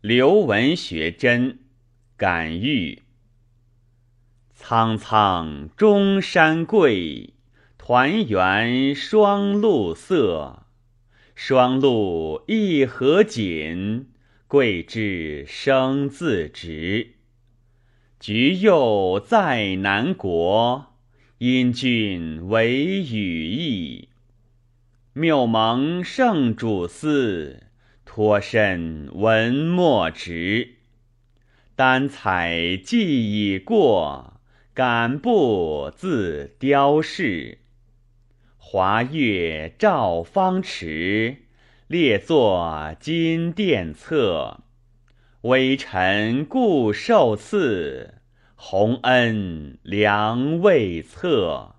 刘文学真感遇。苍苍中山桂，团圆双露色。双露一何锦，桂枝生自直。菊柚在南国，因君为羽翼。谬蒙圣主思，托身文墨直。丹彩既已过，敢不自雕饰？华月照方池，列作金殿册。微臣故受赐，洪恩良未测。